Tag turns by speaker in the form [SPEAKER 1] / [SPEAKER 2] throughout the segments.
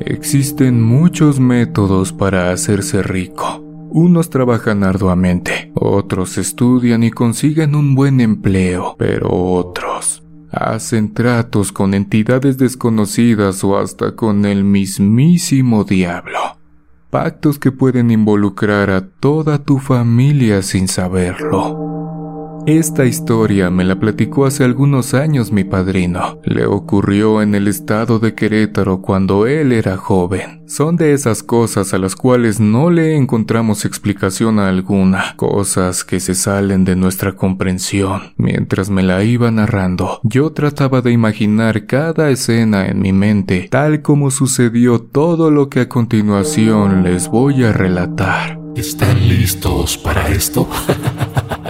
[SPEAKER 1] Existen muchos métodos para hacerse rico. Unos trabajan arduamente, otros estudian y consiguen un buen empleo, pero otros hacen tratos con entidades desconocidas o hasta con el mismísimo diablo. Pactos que pueden involucrar a toda tu familia sin saberlo. Esta historia me la platicó hace algunos años mi padrino. Le ocurrió en el estado de Querétaro cuando él era joven. Son de esas cosas a las cuales no le encontramos explicación alguna, cosas que se salen de nuestra comprensión. Mientras me la iba narrando, yo trataba de imaginar cada escena en mi mente, tal como sucedió todo lo que a continuación les voy a relatar.
[SPEAKER 2] ¿Están listos para esto?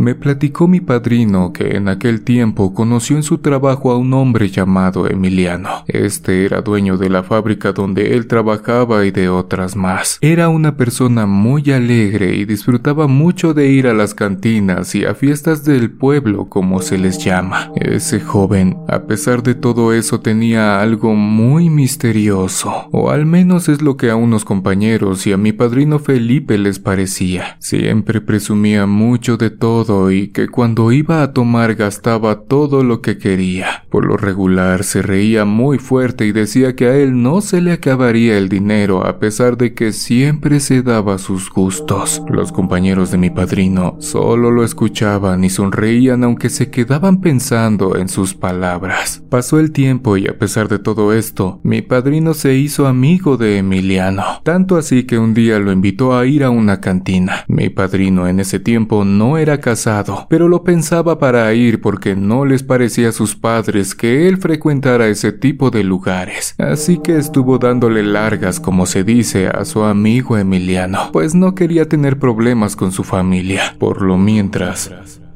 [SPEAKER 1] Me platicó mi padrino que en aquel tiempo conoció en su trabajo a un hombre llamado Emiliano. Este era dueño de la fábrica donde él trabajaba y de otras más. Era una persona muy alegre y disfrutaba mucho de ir a las cantinas y a fiestas del pueblo como se les llama. Ese joven, a pesar de todo eso, tenía algo muy misterioso, o al menos es lo que a unos compañeros y a mi padrino Felipe les parecía. Siempre presumía mucho de todo y que cuando iba a tomar gastaba todo lo que quería. Por lo regular se reía muy fuerte y decía que a él no se le acabaría el dinero a pesar de que siempre se daba sus gustos. Los compañeros de mi padrino solo lo escuchaban y sonreían aunque se quedaban pensando en sus palabras. Pasó el tiempo y a pesar de todo esto, mi padrino se hizo amigo de Emiliano, tanto así que un día lo invitó a ir a una cantina. Mi padrino en ese tiempo no era casado pero lo pensaba para ir porque no les parecía a sus padres que él frecuentara ese tipo de lugares. Así que estuvo dándole largas, como se dice, a su amigo Emiliano, pues no quería tener problemas con su familia. Por lo mientras,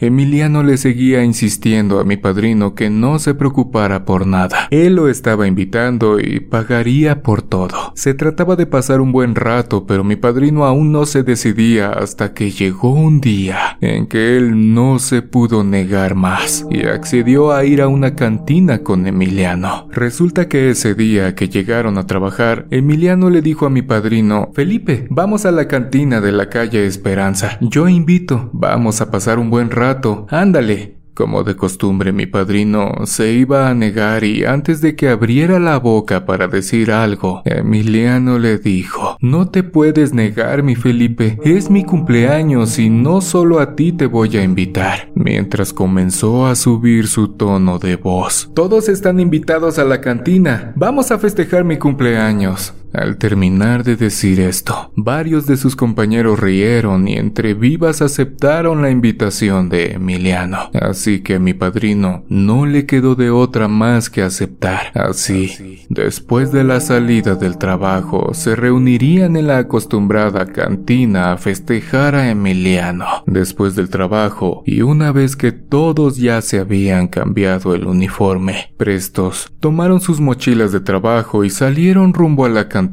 [SPEAKER 1] Emiliano le seguía insistiendo a mi padrino que no se preocupara por nada. Él lo estaba invitando y pagaría por todo. Se trataba de pasar un buen rato, pero mi padrino aún no se decidía hasta que llegó un día en que él no se pudo negar más y accedió a ir a una cantina con Emiliano. Resulta que ese día que llegaron a trabajar, Emiliano le dijo a mi padrino, Felipe, vamos a la cantina de la calle Esperanza. Yo invito, vamos a pasar un buen rato ándale. Como de costumbre mi padrino se iba a negar y antes de que abriera la boca para decir algo, Emiliano le dijo, No te puedes negar, mi Felipe, es mi cumpleaños y no solo a ti te voy a invitar, mientras comenzó a subir su tono de voz. Todos están invitados a la cantina, vamos a festejar mi cumpleaños. Al terminar de decir esto, varios de sus compañeros rieron y entre vivas aceptaron la invitación de Emiliano. Así que a mi padrino no le quedó de otra más que aceptar. Así, después de la salida del trabajo, se reunirían en la acostumbrada cantina a festejar a Emiliano. Después del trabajo, y una vez que todos ya se habían cambiado el uniforme, prestos, tomaron sus mochilas de trabajo y salieron rumbo a la cantina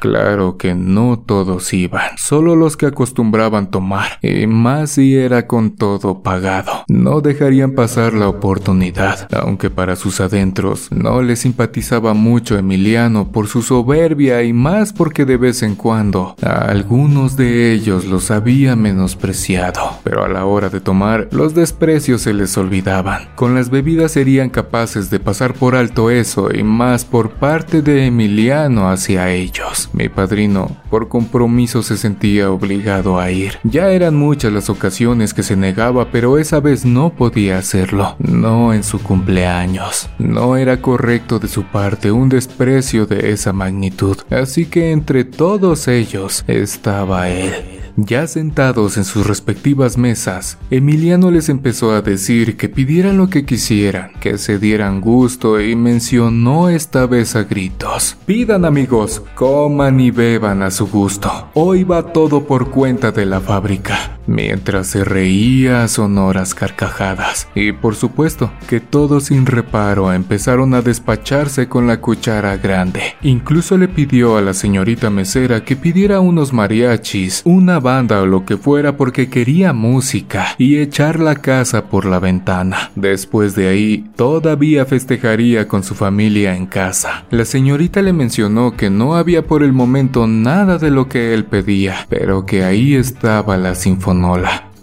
[SPEAKER 1] Claro que no todos iban, solo los que acostumbraban tomar, y más si era con todo pagado. No dejarían pasar la oportunidad, aunque para sus adentros no les simpatizaba mucho Emiliano por su soberbia y más porque de vez en cuando a algunos de ellos los había menospreciado. Pero a la hora de tomar, los desprecios se les olvidaban. Con las bebidas serían capaces de pasar por alto eso y más por parte de Emiliano hacia ellos. Mi padrino, por compromiso, se sentía obligado a ir. Ya eran muchas las ocasiones que se negaba, pero esa vez no podía hacerlo. No en su cumpleaños. No era correcto de su parte un desprecio de esa magnitud. Así que entre todos ellos estaba él. Ya sentados en sus respectivas mesas, Emiliano les empezó a decir que pidieran lo que quisieran, que se dieran gusto y mencionó esta vez a gritos. Pidan amigos, coman y beban a su gusto. Hoy va todo por cuenta de la fábrica. Mientras se reía sonoras carcajadas. Y por supuesto que todos sin reparo empezaron a despacharse con la cuchara grande. Incluso le pidió a la señorita mesera que pidiera unos mariachis, una banda o lo que fuera porque quería música y echar la casa por la ventana. Después de ahí, todavía festejaría con su familia en casa. La señorita le mencionó que no había por el momento nada de lo que él pedía, pero que ahí estaba la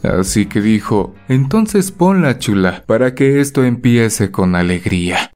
[SPEAKER 1] Así que dijo, entonces ponla chula, para que esto empiece con alegría.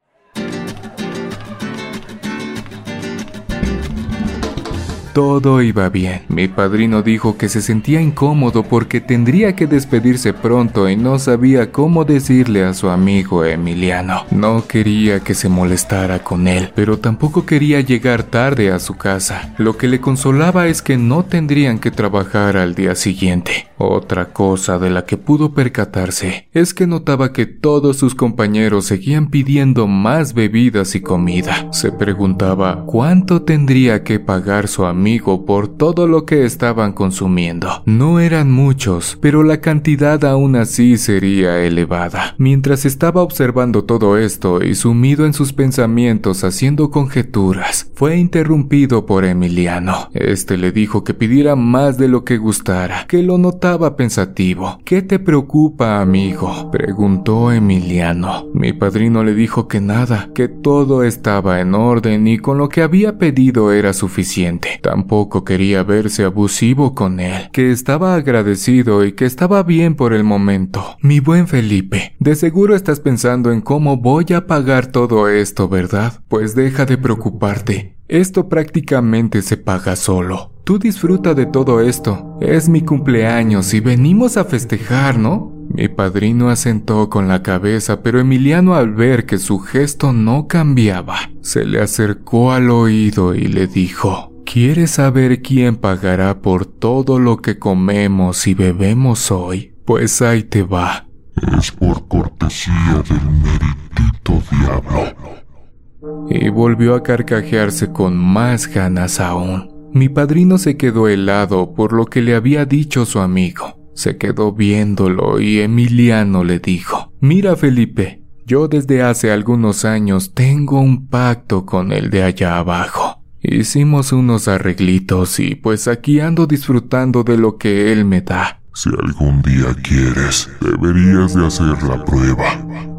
[SPEAKER 1] Todo iba bien. Mi padrino dijo que se sentía incómodo porque tendría que despedirse pronto y no sabía cómo decirle a su amigo Emiliano. No quería que se molestara con él, pero tampoco quería llegar tarde a su casa. Lo que le consolaba es que no tendrían que trabajar al día siguiente. Otra cosa de la que pudo percatarse es que notaba que todos sus compañeros seguían pidiendo más bebidas y comida. Se preguntaba cuánto tendría que pagar su amigo por todo lo que estaban consumiendo. No eran muchos, pero la cantidad aún así sería elevada. Mientras estaba observando todo esto y sumido en sus pensamientos haciendo conjeturas, fue interrumpido por Emiliano. Este le dijo que pidiera más de lo que gustara, que lo notaba pensativo. ¿Qué te preocupa, amigo? preguntó Emiliano. Mi padrino le dijo que nada, que todo estaba en orden y con lo que había pedido era suficiente. Tampoco quería verse abusivo con él, que estaba agradecido y que estaba bien por el momento. Mi buen Felipe, de seguro estás pensando en cómo voy a pagar todo esto, ¿verdad? Pues deja de preocuparte. Esto prácticamente se paga solo. Tú disfruta de todo esto. Es mi cumpleaños y venimos a festejar, ¿no? Mi padrino asentó con la cabeza, pero Emiliano al ver que su gesto no cambiaba, se le acercó al oído y le dijo, ¿Quieres saber quién pagará por todo lo que comemos y bebemos hoy? Pues ahí te va.
[SPEAKER 2] Es por cortesía del meritito diablo.
[SPEAKER 1] Y volvió a carcajearse con más ganas aún. Mi padrino se quedó helado por lo que le había dicho su amigo. Se quedó viéndolo y Emiliano le dijo, Mira Felipe, yo desde hace algunos años tengo un pacto con el de allá abajo. Hicimos unos arreglitos y pues aquí ando disfrutando de lo que él me da.
[SPEAKER 2] Si algún día quieres, deberías de hacer la prueba.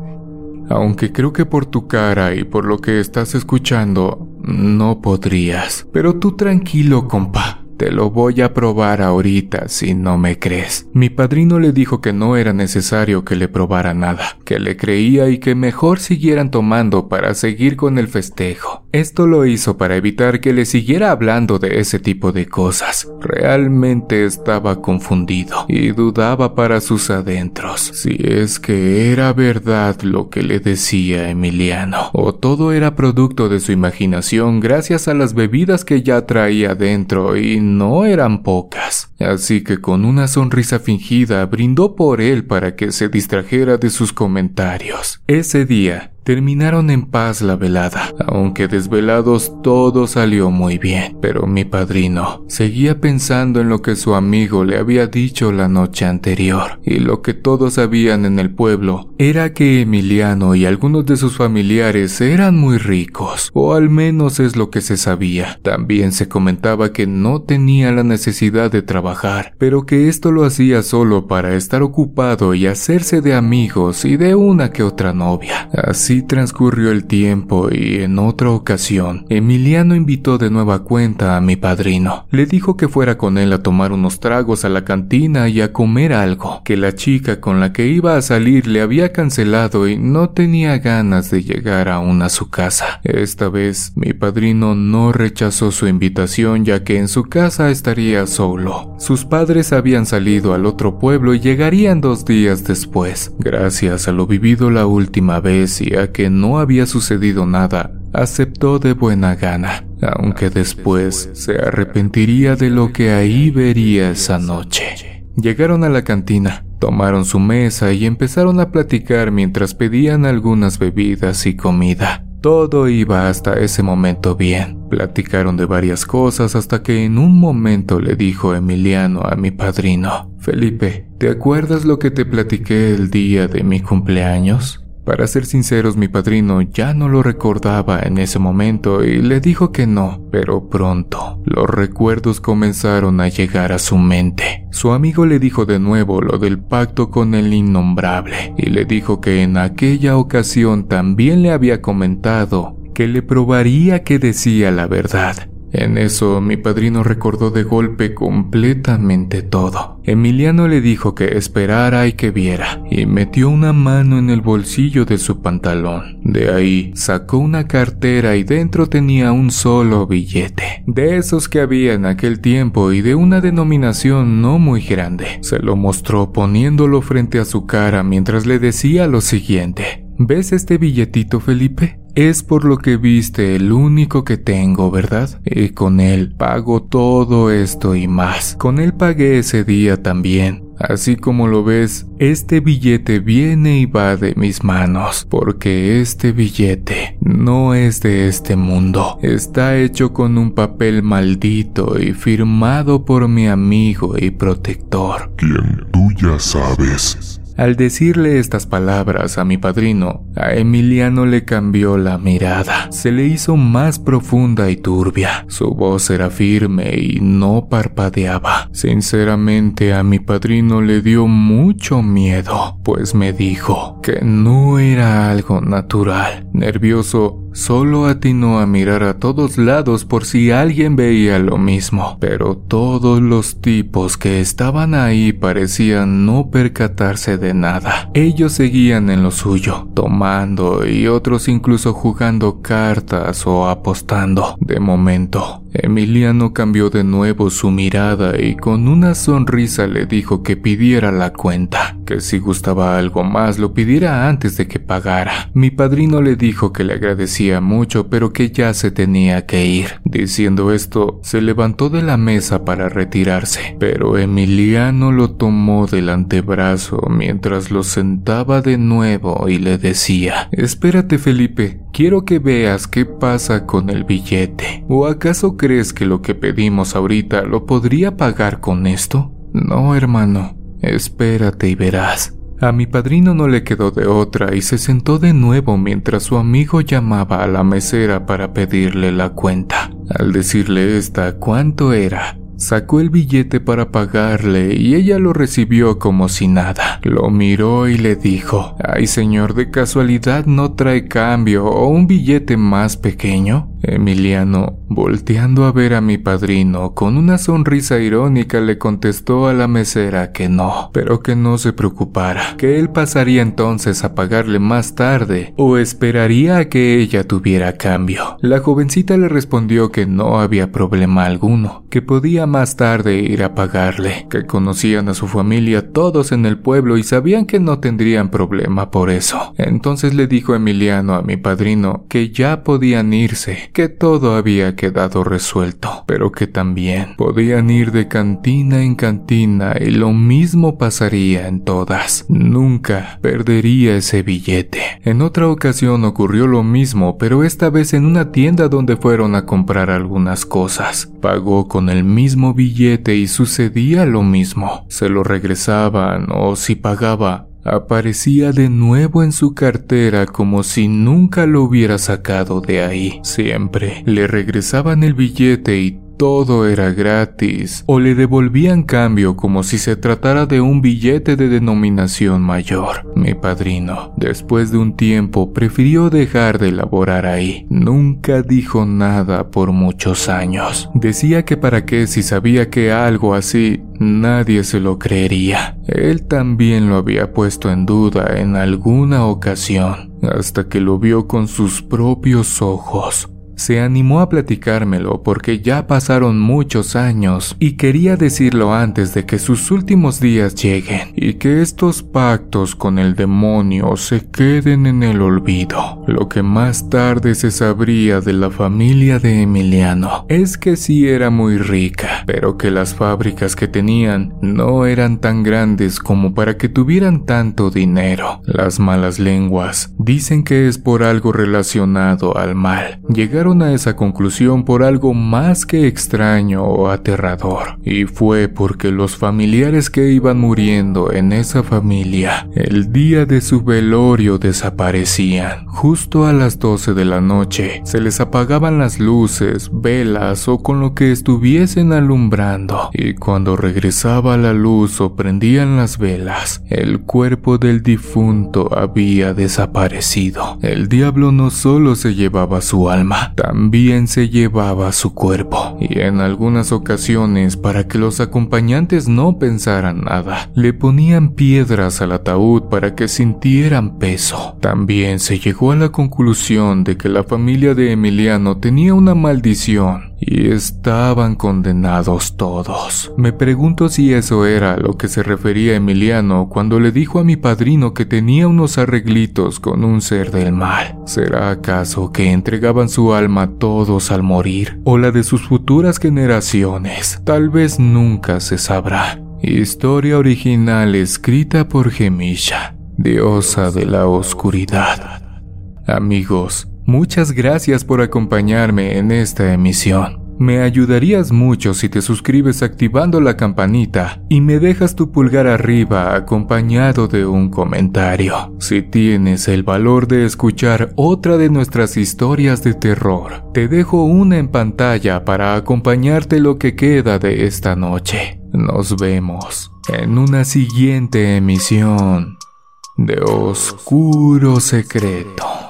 [SPEAKER 1] Aunque creo que por tu cara y por lo que estás escuchando, no podrías. Pero tú tranquilo, compa. Te lo voy a probar ahorita si no me crees. Mi padrino le dijo que no era necesario que le probara nada, que le creía y que mejor siguieran tomando para seguir con el festejo. Esto lo hizo para evitar que le siguiera hablando de ese tipo de cosas. Realmente estaba confundido y dudaba para sus adentros si es que era verdad lo que le decía Emiliano o todo era producto de su imaginación gracias a las bebidas que ya traía dentro y no eran pocas, así que con una sonrisa fingida brindó por él para que se distrajera de sus comentarios. Ese día, Terminaron en paz la velada, aunque desvelados todo salió muy bien, pero mi padrino seguía pensando en lo que su amigo le había dicho la noche anterior, y lo que todos sabían en el pueblo era que Emiliano y algunos de sus familiares eran muy ricos, o al menos es lo que se sabía. También se comentaba que no tenía la necesidad de trabajar, pero que esto lo hacía solo para estar ocupado y hacerse de amigos y de una que otra novia. Así Así transcurrió el tiempo y en otra ocasión, Emiliano invitó de nueva cuenta a mi padrino. Le dijo que fuera con él a tomar unos tragos a la cantina y a comer algo, que la chica con la que iba a salir le había cancelado y no tenía ganas de llegar aún a su casa. Esta vez, mi padrino no rechazó su invitación ya que en su casa estaría solo. Sus padres habían salido al otro pueblo y llegarían dos días después. Gracias a lo vivido la última vez y que no había sucedido nada, aceptó de buena gana, aunque después se arrepentiría de lo que ahí vería esa noche. Llegaron a la cantina, tomaron su mesa y empezaron a platicar mientras pedían algunas bebidas y comida. Todo iba hasta ese momento bien. Platicaron de varias cosas hasta que en un momento le dijo Emiliano a mi padrino, Felipe, ¿te acuerdas lo que te platiqué el día de mi cumpleaños? Para ser sinceros, mi padrino ya no lo recordaba en ese momento y le dijo que no, pero pronto los recuerdos comenzaron a llegar a su mente. Su amigo le dijo de nuevo lo del pacto con el innombrable y le dijo que en aquella ocasión también le había comentado que le probaría que decía la verdad, en eso mi padrino recordó de golpe completamente todo. Emiliano le dijo que esperara y que viera, y metió una mano en el bolsillo de su pantalón. De ahí sacó una cartera y dentro tenía un solo billete, de esos que había en aquel tiempo y de una denominación no muy grande. Se lo mostró poniéndolo frente a su cara mientras le decía lo siguiente. ¿Ves este billetito, Felipe? Es por lo que viste el único que tengo, ¿verdad? Y con él pago todo esto y más. Con él pagué ese día también. Así como lo ves, este billete viene y va de mis manos, porque este billete no es de este mundo. Está hecho con un papel maldito y firmado por mi amigo y protector.
[SPEAKER 2] Quien tú ya sabes.
[SPEAKER 1] Al decirle estas palabras a mi padrino, a Emiliano le cambió la mirada. Se le hizo más profunda y turbia. Su voz era firme y no parpadeaba. Sinceramente a mi padrino le dio mucho miedo, pues me dijo que no era algo natural. Nervioso, Solo atinó a mirar a todos lados por si alguien veía lo mismo, pero todos los tipos que estaban ahí parecían no percatarse de nada. Ellos seguían en lo suyo, tomando y otros incluso jugando cartas o apostando. De momento, Emiliano cambió de nuevo su mirada y con una sonrisa le dijo que pidiera la cuenta, que si gustaba algo más lo pidiera antes de que pagara. Mi padrino le dijo que le agradecía mucho pero que ya se tenía que ir. Diciendo esto, se levantó de la mesa para retirarse, pero Emiliano lo tomó del antebrazo mientras lo sentaba de nuevo y le decía, Espérate Felipe, quiero que veas qué pasa con el billete. ¿O acaso crees que lo que pedimos ahorita lo podría pagar con esto? No, hermano, espérate y verás. A mi padrino no le quedó de otra y se sentó de nuevo mientras su amigo llamaba a la mesera para pedirle la cuenta. Al decirle esta cuánto era, Sacó el billete para pagarle y ella lo recibió como si nada. Lo miró y le dijo, Ay señor, de casualidad no trae cambio o un billete más pequeño. Emiliano, volteando a ver a mi padrino, con una sonrisa irónica le contestó a la mesera que no, pero que no se preocupara, que él pasaría entonces a pagarle más tarde o esperaría a que ella tuviera cambio. La jovencita le respondió que no había problema alguno, que podía más tarde ir a pagarle, que conocían a su familia todos en el pueblo y sabían que no tendrían problema por eso. Entonces le dijo Emiliano a mi padrino que ya podían irse, que todo había quedado resuelto, pero que también podían ir de cantina en cantina y lo mismo pasaría en todas. Nunca perdería ese billete. En otra ocasión ocurrió lo mismo, pero esta vez en una tienda donde fueron a comprar algunas cosas. Pagó con el mismo billete y sucedía lo mismo. Se lo regresaban o si pagaba, aparecía de nuevo en su cartera como si nunca lo hubiera sacado de ahí. Siempre le regresaban el billete y todo era gratis, o le devolvían cambio como si se tratara de un billete de denominación mayor. Mi padrino, después de un tiempo, prefirió dejar de laborar ahí. Nunca dijo nada por muchos años. Decía que para qué si sabía que algo así nadie se lo creería. Él también lo había puesto en duda en alguna ocasión, hasta que lo vio con sus propios ojos se animó a platicármelo porque ya pasaron muchos años y quería decirlo antes de que sus últimos días lleguen y que estos pactos con el demonio se queden en el olvido. Lo que más tarde se sabría de la familia de Emiliano es que sí era muy rica, pero que las fábricas que tenían no eran tan grandes como para que tuvieran tanto dinero. Las malas lenguas dicen que es por algo relacionado al mal. Llegaron a esa conclusión por algo más que extraño o aterrador, y fue porque los familiares que iban muriendo en esa familia, el día de su velorio desaparecían. Justo a las 12 de la noche, se les apagaban las luces, velas o con lo que estuviesen alumbrando, y cuando regresaba la luz o prendían las velas, el cuerpo del difunto había desaparecido. El diablo no solo se llevaba su alma, también se llevaba su cuerpo, y en algunas ocasiones, para que los acompañantes no pensaran nada, le ponían piedras al ataúd para que sintieran peso. También se llegó a la conclusión de que la familia de Emiliano tenía una maldición y estaban condenados todos. Me pregunto si eso era lo que se refería Emiliano cuando le dijo a mi padrino que tenía unos arreglitos con un ser del mal. ¿Será acaso que entregaban su alma todos al morir o la de sus futuras generaciones? Tal vez nunca se sabrá. Historia original escrita por Gemisha, diosa de la oscuridad. Amigos, Muchas gracias por acompañarme en esta emisión. Me ayudarías mucho si te suscribes activando la campanita y me dejas tu pulgar arriba acompañado de un comentario. Si tienes el valor de escuchar otra de nuestras historias de terror, te dejo una en pantalla para acompañarte lo que queda de esta noche. Nos vemos en una siguiente emisión de Oscuro Secreto.